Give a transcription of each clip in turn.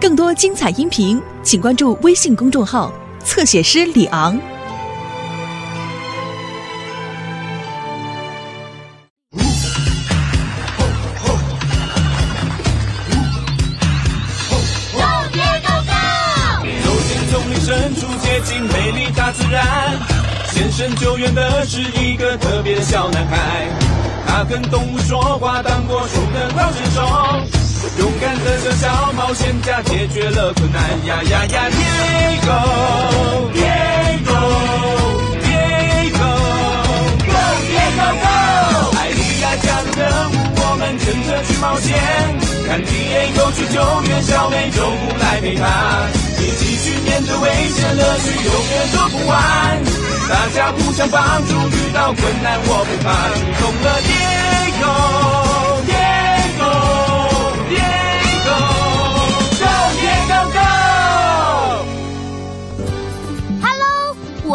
更多精彩音频，请关注微信公众号“侧写师李昂”。救援的是一个特别的小男孩，他跟困难呀呀呀！Diego，Diego，Diego，Go，Diego，Go！艾莉亚加入任务，我们跟着去冒险，看 Diego 去救援小美洲虎来陪他，一起去面对危险，乐趣永远做不完。大家互相帮助，遇到困难我不怕，出动了 Diego。Die go,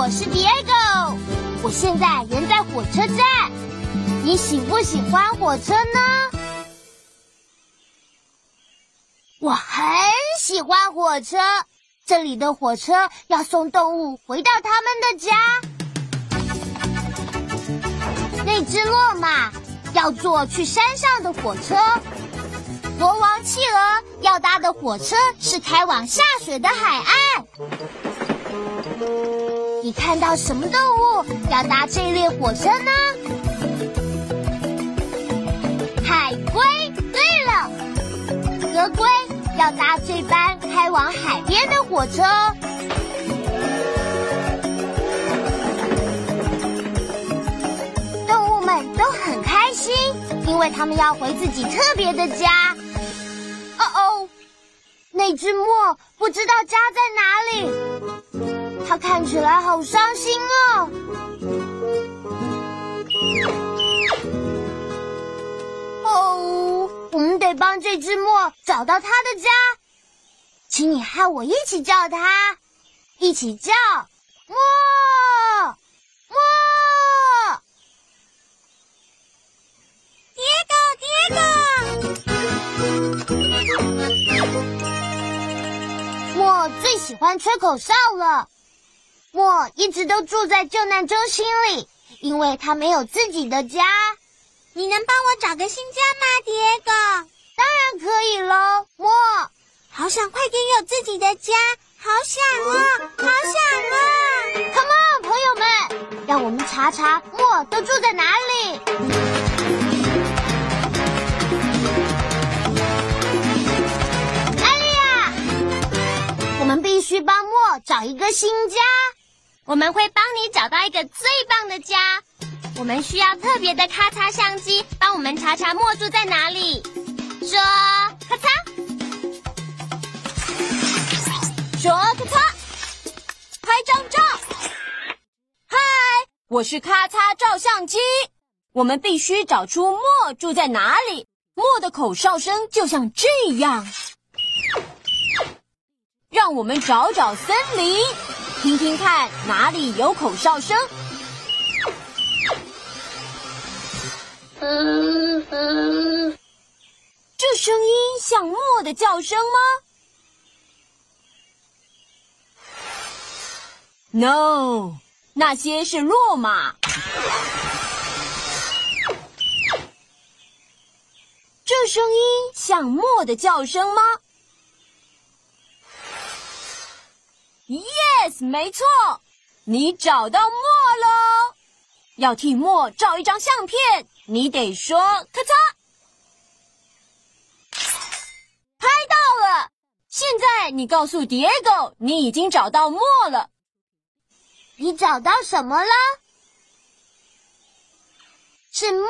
我是 Diego，我现在人在火车站。你喜不喜欢火车呢？我很喜欢火车，这里的火车要送动物回到他们的家。那只骆马要坐去山上的火车，国王企鹅要搭的火车是开往下水的海岸。你看到什么动物要搭这列火车呢？海龟。对了，河龟要搭这班开往海边的火车。动物们都很开心，因为他们要回自己特别的家。哦哦，那只墨不知道家在哪里，它看起来好伤心哦。哦，我们得帮这只墨找到它的家，请你和我一起叫它，一起叫墨墨。杰狗杰狗墨最喜欢吹口哨了。墨一直都住在救难中心里，因为他没有自己的家。你能帮我找个新家吗，Diego？当然可以喽，莫。好想快点有自己的家，好想啊，好想啊！Come on，朋友们，让我们查查莫都住在哪里。艾莉亚，我们必须帮莫找一个新家。我们会帮你找到一个最棒的家。我们需要特别的咔嚓相机，帮我们查查墨住在哪里。说咔嚓，说咔嚓，拍张照。嗨，我是咔嚓照相机。我们必须找出墨住在哪里。墨的口哨声就像这样。让我们找找森林，听听看哪里有口哨声。嗯嗯，这声音像墨的叫声吗？No，那些是骆马。这声音像墨的叫声吗？Yes，没错，你找到墨喽。要替墨照一张相片。你得说咔嚓，拍到了。现在你告诉 Diego，你已经找到墨了。你找到什么了？是墨。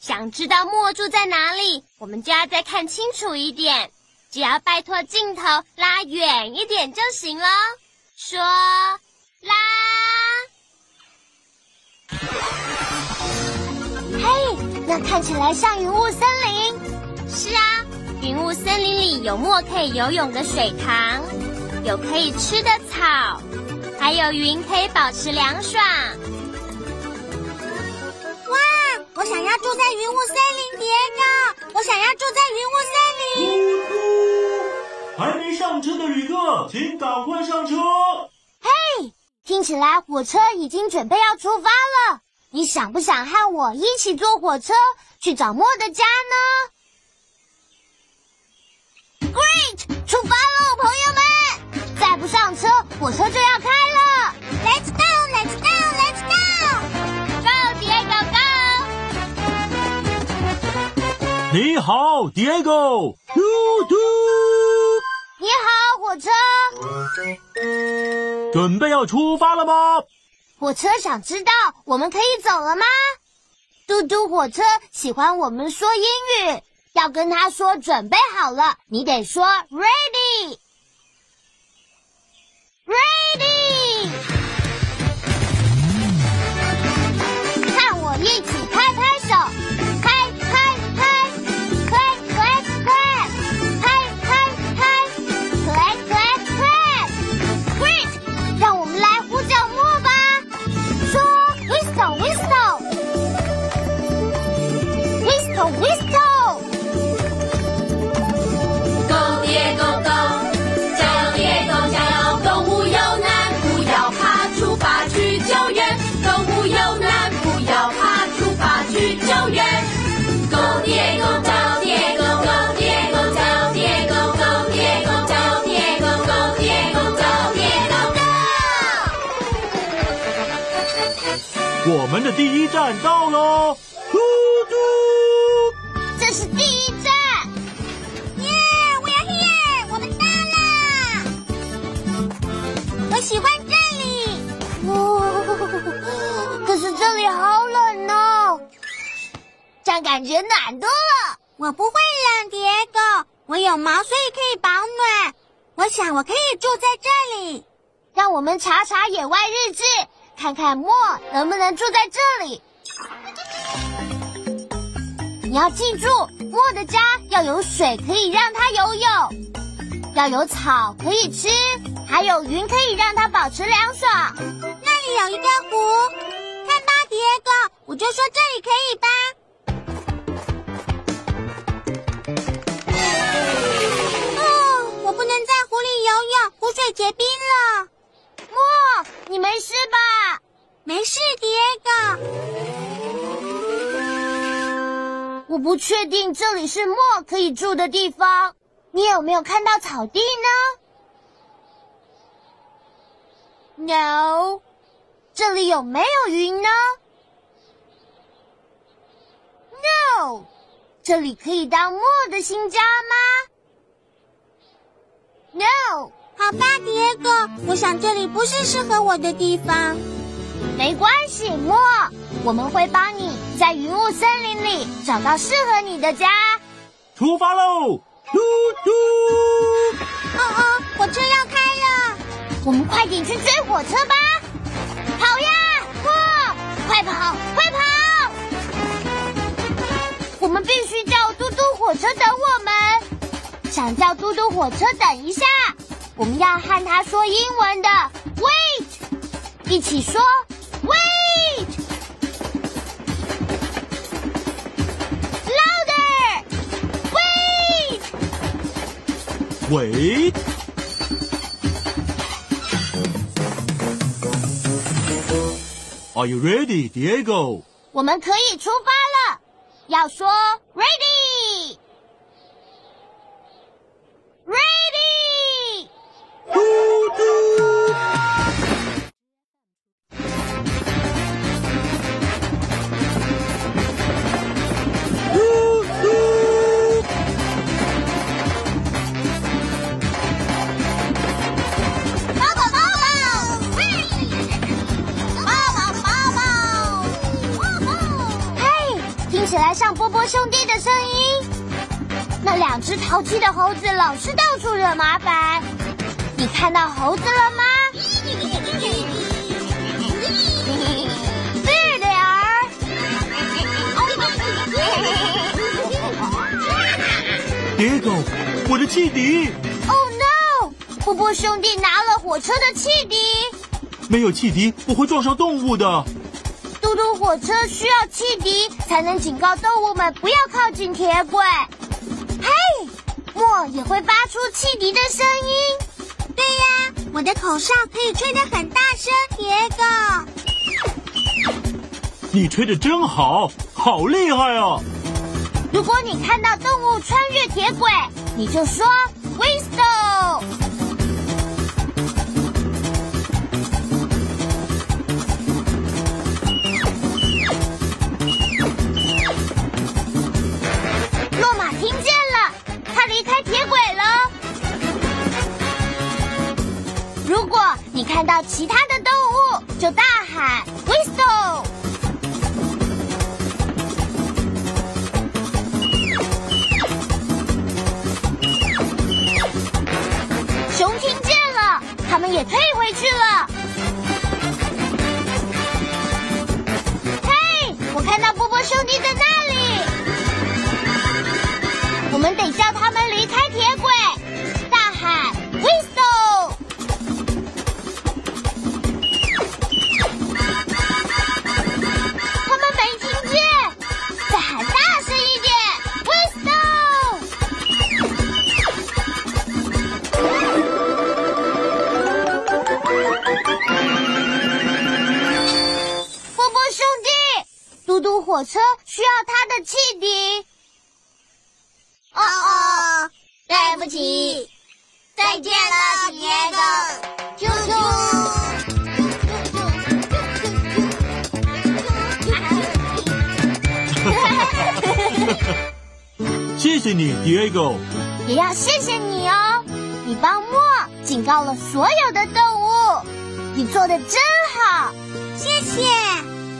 想知道墨住在哪里，我们就要再看清楚一点。只要拜托镜头拉远一点就行了。说拉。嘿，那看起来像云雾森林。是啊，云雾森林里有墨可以游泳的水塘，有可以吃的草，还有云可以保持凉爽。哇，我想要住在云雾森林，蝶哥，我想要住在云雾森林。上车的旅客，请赶快上车。嘿，听起来火车已经准备要出发了。你想不想和我一起坐火车去找莫的家呢？Great，出发喽，朋友们！再不上车，火车就要开了。Let's go，Let's go，Let's Go Diego Go！你好，Diego。嘟嘟，火车。准备要出发了吗？火车想知道我们可以走了吗？嘟嘟火车喜欢我们说英语，要跟他说准备好了，你得说 ready，ready。看我一起站到喽。嘟嘟，这是第一站。耶，We're here，我们到了。我喜欢这里。哦，可是这里好冷哦，这样感觉暖多了。我不会冷，蝶狗，我有毛，所以可以保暖。我想我可以住在这里。让我们查查野外日志，看看莫能不能住在这里。你要记住，莫的家要有水可以让它游泳，要有草可以吃，还有云可以让它保持凉爽。那里有一个湖，看吧，迪哥，我就说这里可以吧。哦，我不能在湖里游泳，湖水结冰了。莫，你没事吧？没事，迪哥。我不确定这里是莫可以住的地方。你有没有看到草地呢？No。这里有没有云呢？No。这里可以当莫的新家吗？No。好吧，迪哥，我想这里不是适合我的地方。没关系，莫，我们会帮你在云雾森林里找到适合你的家。出发喽！嘟嘟，哦哦，火车要开了，我们快点去追火车吧！跑呀，莫，快跑，快跑！我们必须叫嘟嘟火车等我们。想叫嘟嘟火车等一下，我们要和他说英文的 “wait”，一起说 “wait”。Louder! Wait! wait。Are you ready, Diego？我们可以出发了，要说兄弟的声音。那两只淘气的猴子老是到处惹麻烦，你看到猴子了吗？对点儿。Diego，我的汽笛 Oh no！波波兄弟拿了火车的汽笛。没有汽笛，我会撞上动物的。火车需要汽笛才能警告动物们不要靠近铁轨。嘿，莫莫也会发出汽笛的声音。对呀，我的口哨可以吹得很大声，杰哥。你吹的真好，好厉害啊！如果你看到动物穿越铁轨，你就说看到其他的动物，就大喊 whistle。谢谢你，Diego。也要谢谢你哦，你帮莫警告了所有的动物，你做的真好，谢谢。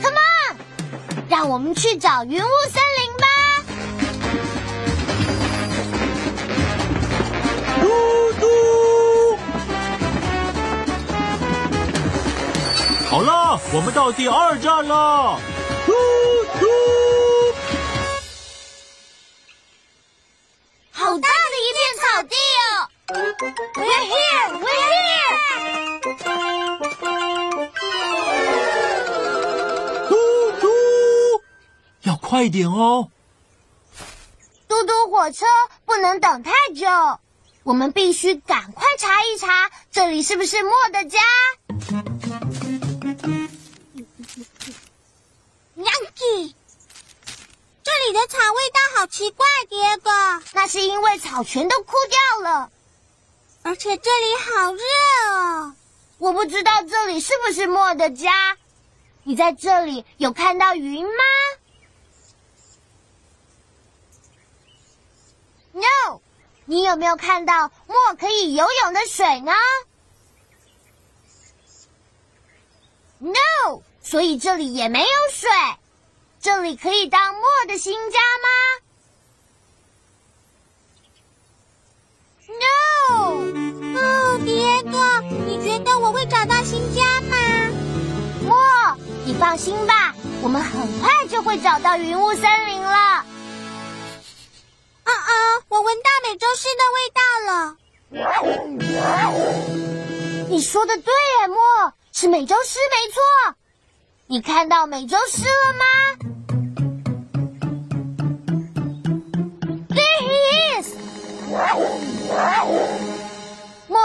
Come on，让我们去找云雾森林吧。嘟嘟。好了，我们到第二站了。嘟嘟。！We're here, we're here。嘟嘟，要快点哦！嘟嘟火车不能等太久，我们必须赶快查一查这里是不是莫的家。Yankee，这里的草味道好奇怪，杰哥，那是因为草全都枯掉了。而且这里好热哦。我不知道这里是不是莫的家。你在这里有看到云吗？No。你有没有看到莫可以游泳的水呢？No。所以这里也没有水。这里可以当莫的新家吗哥，你觉得我会找到新家吗？莫，你放心吧，我们很快就会找到云雾森林了。啊啊，我闻到美洲狮的味道了。你说的对，莫，是美洲狮没错。你看到美洲狮了吗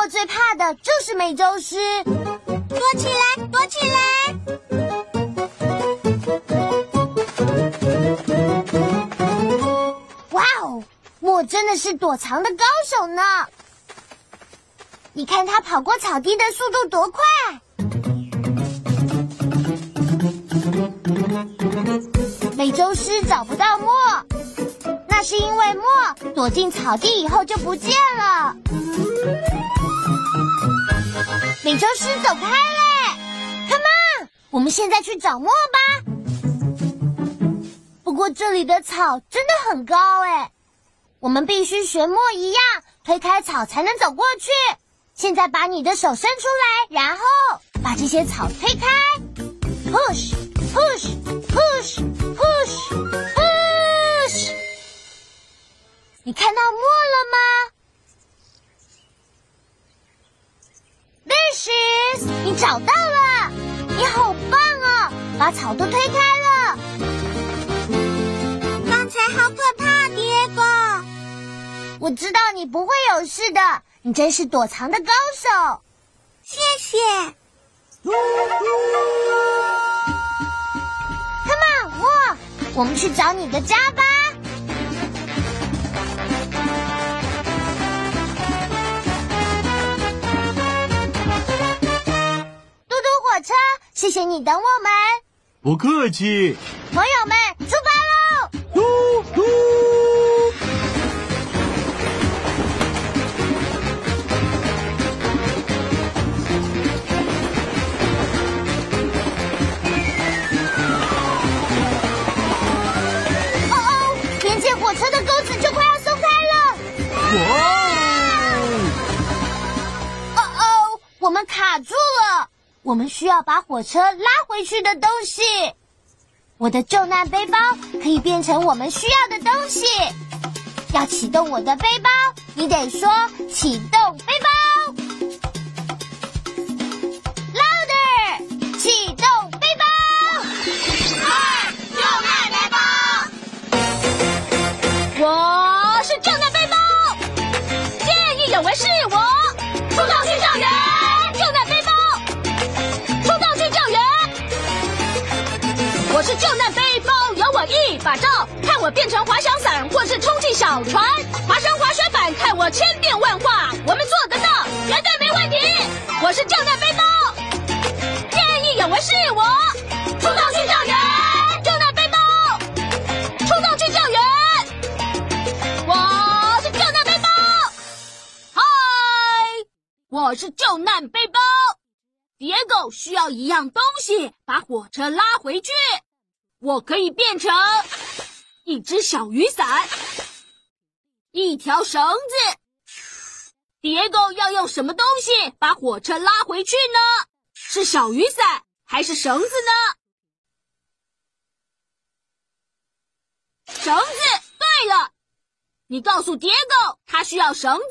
最怕的就是美洲狮。躲起来，躲起来！哇哦，莫真的是躲藏的高手呢！你看他跑过草地的速度多快！美洲狮找不到莫，那是因为莫躲进草地以后就不见了。美洲狮走开嘞！Come on，我们现在去找墨吧。不过这里的草真的很高哎，我们必须学墨一样推开草才能走过去。现在把你的手伸出来，然后把这些草推开，push push push push push。你看到墨了吗？This is，你找到了，你好棒哦，把草都推开了。刚才好可怕，爹哥。我我知道你不会有事的，你真是躲藏的高手。谢谢。Come on，我，我们去找你的家吧。谢谢你等我们，不客气。朋友们，出发喽！嘟嘟。哦哦，连接火车的钩子就快要松开了。哇哦哦，我们卡住了，我们需要把火车拉回去的东西。我的重难背包可以变成我们需要的东西。要启动我的背包，你得说启动变成滑翔伞或是充气小船，滑升滑水板，看我千变万化，我们做得到，绝对没问题。我是救难背包，见义勇为是我，出动去救援，救难背包，出动去救援。我是救难背包，嗨，我是救难背包。野狗需要一样东西把火车拉回去，我可以变成一只小雨伞，一条绳子。野狗要用什么东西把火车拉回去呢？是小雨伞还是绳子呢？绳子。对了。你告诉蝶狗，它需要绳子。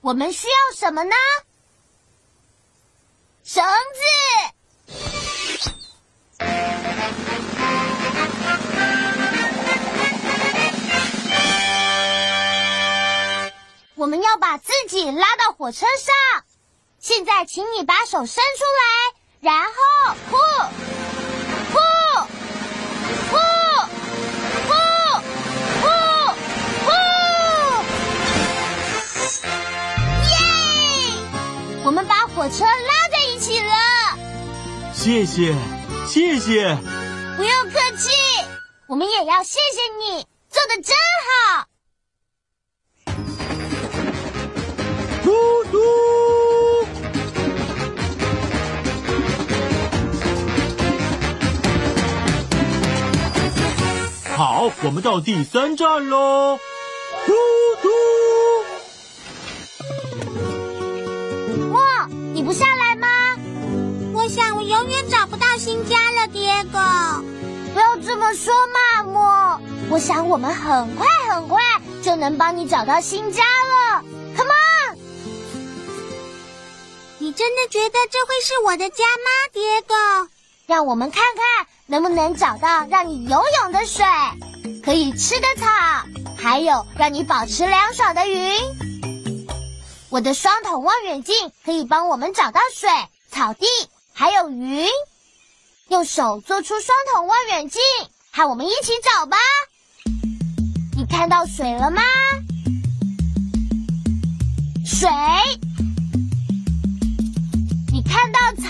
我们需要什么呢？绳子。我们要把自己拉到火车上。现在，请你把手伸出来，然后呼呼呼呼呼呼。耶！我们把火车拉在一起了。谢谢，谢谢。不用客气，我们也要谢谢你，做的真好。嘟嘟。好，我们到第三站喽。嘟嘟。莫，你不下来吗？我想我永远找不到新家了，爹狗。不要这么说嘛，莫。我想我们很快很快就能帮你找到新家了。你真的觉得这会是我的家吗，爹狗？让我们看看能不能找到让你游泳的水，可以吃的草，还有让你保持凉爽的云。我的双筒望远镜可以帮我们找到水、草地，还有云。用手做出双筒望远镜，和我们一起找吧。你看到水了吗？水。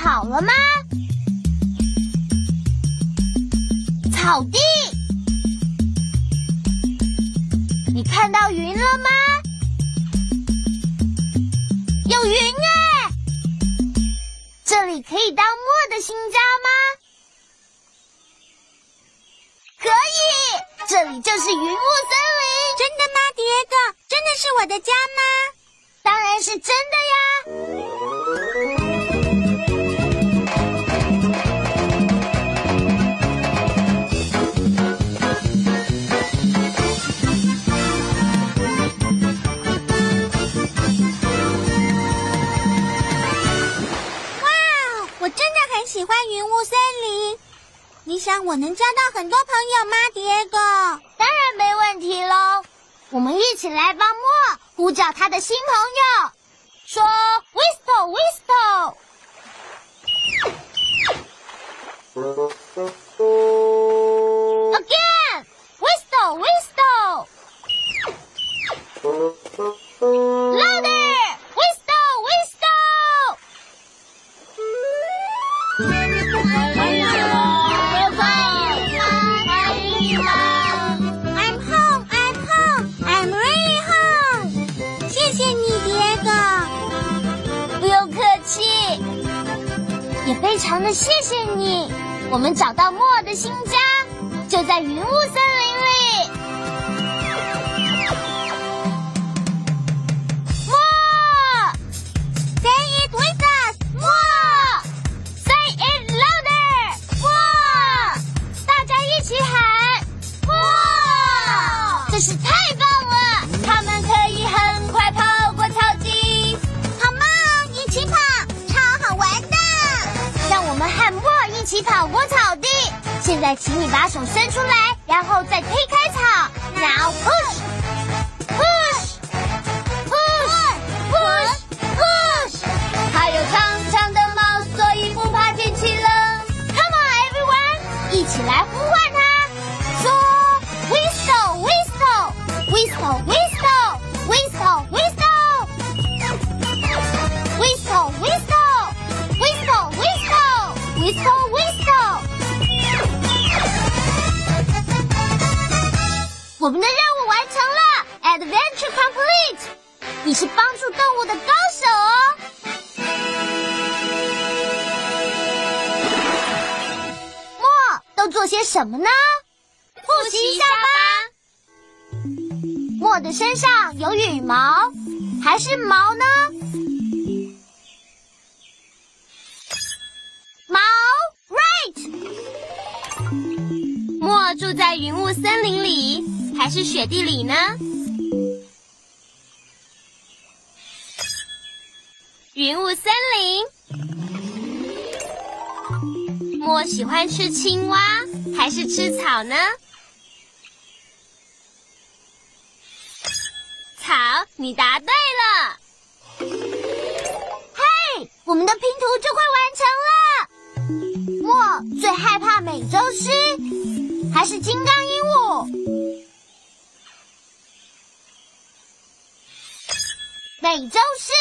看到草了吗？草地。你看到云了吗？有云哎！这里可以当墨的新家吗？可以，这里就是云雾森林。真的吗，蝶哥？真的是我的家吗？当然是真的呀！喜欢云雾森林。你想我能交到很多朋友吗，蝶狗？当然没问题喽。我们一起来帮莫呼叫他的新朋友，说 “whistle whistle”。Again, whistle whistle. Louder, 非常的谢谢你。我们找到莫的新家，就在云雾森林现在，请你把手伸出来，然后再推开草。然后莫住在云雾森林里还是雪地里呢？云雾森林。莫喜欢吃青蛙还是吃草呢？草，你答对了。嘿，我们的拼图就快完成了。我最害怕美洲狮还是金刚鹦鹉？美洲狮。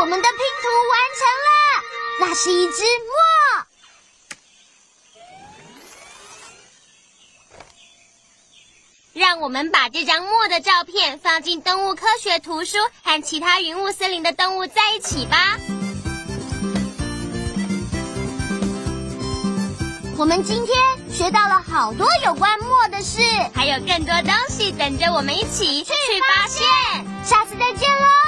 我们的拼图完成了，那是一只墨。我们把这张墨的照片放进动物科学图书，和其他云雾森林的动物在一起吧。我们今天学到了好多有关墨的事，还有更多东西等着我们一起去发现。下次再见喽，